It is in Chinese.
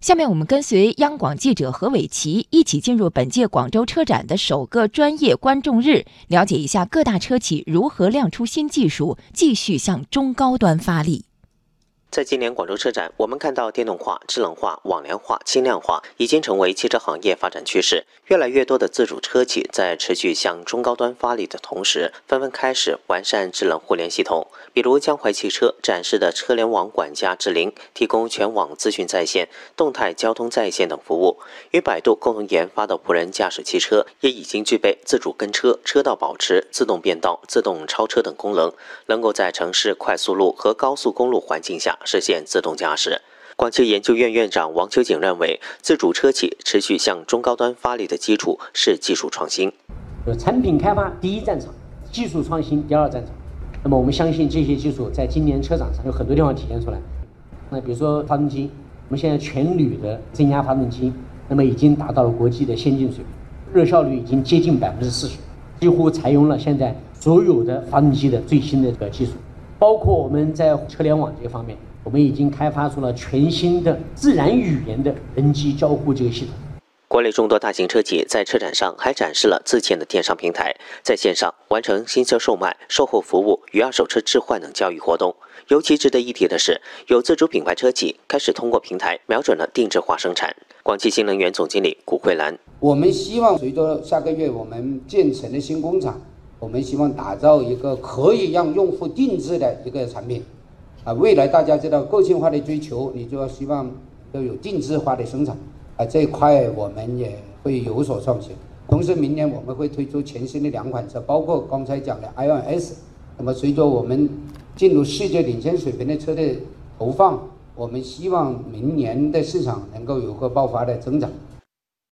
下面我们跟随央广记者何伟奇一起进入本届广州车展的首个专业观众日，了解一下各大车企如何亮出新技术，继续向中高端发力。在今年广州车展，我们看到电动化、智能化、网联化、轻量化已经成为汽车行业发展趋势。越来越多的自主车企在持续向中高端发力的同时，纷纷开始完善智能互联系统。比如江淮汽车展示的车联网管家智灵，提供全网资讯在线、动态交通在线等服务。与百度共同研发的无人驾驶汽车，也已经具备自主跟车、车道保持、自动变道、自动超车等功能，能够在城市快速路和高速公路环境下。实现自动驾驶。广汽研究院院长王秋景认为，自主车企持续向中高端发力的基础是技术创新。产品开发第一战场，技术创新第二战场。那么我们相信这些技术在今年车展上有很多地方体现出来。那比如说发动机，我们现在全铝的增压发动机，那么已经达到了国际的先进水平，热效率已经接近百分之四十，几乎采用了现在所有的发动机的最新的这个技术。包括我们在车联网这方面，我们已经开发出了全新的自然语言的人机交互这个系统。国内众多大型车企在车展上还展示了自建的电商平台，在线上完成新车售卖、售后服务与二手车置换等交易活动。尤其值得一提的是，有自主品牌车企开始通过平台瞄准了定制化生产。广汽新能源总经理古慧兰：我们希望随着下个月我们建成的新工厂。我们希望打造一个可以让用户定制的一个产品，啊，未来大家知道个性化的追求，你就要希望要有定制化的生产，啊，这一块我们也会有所创新。同时，明年我们会推出全新的两款车，包括刚才讲的 iOS。那么，随着我们进入世界领先水平的车的投放，我们希望明年的市场能够有个爆发的增长。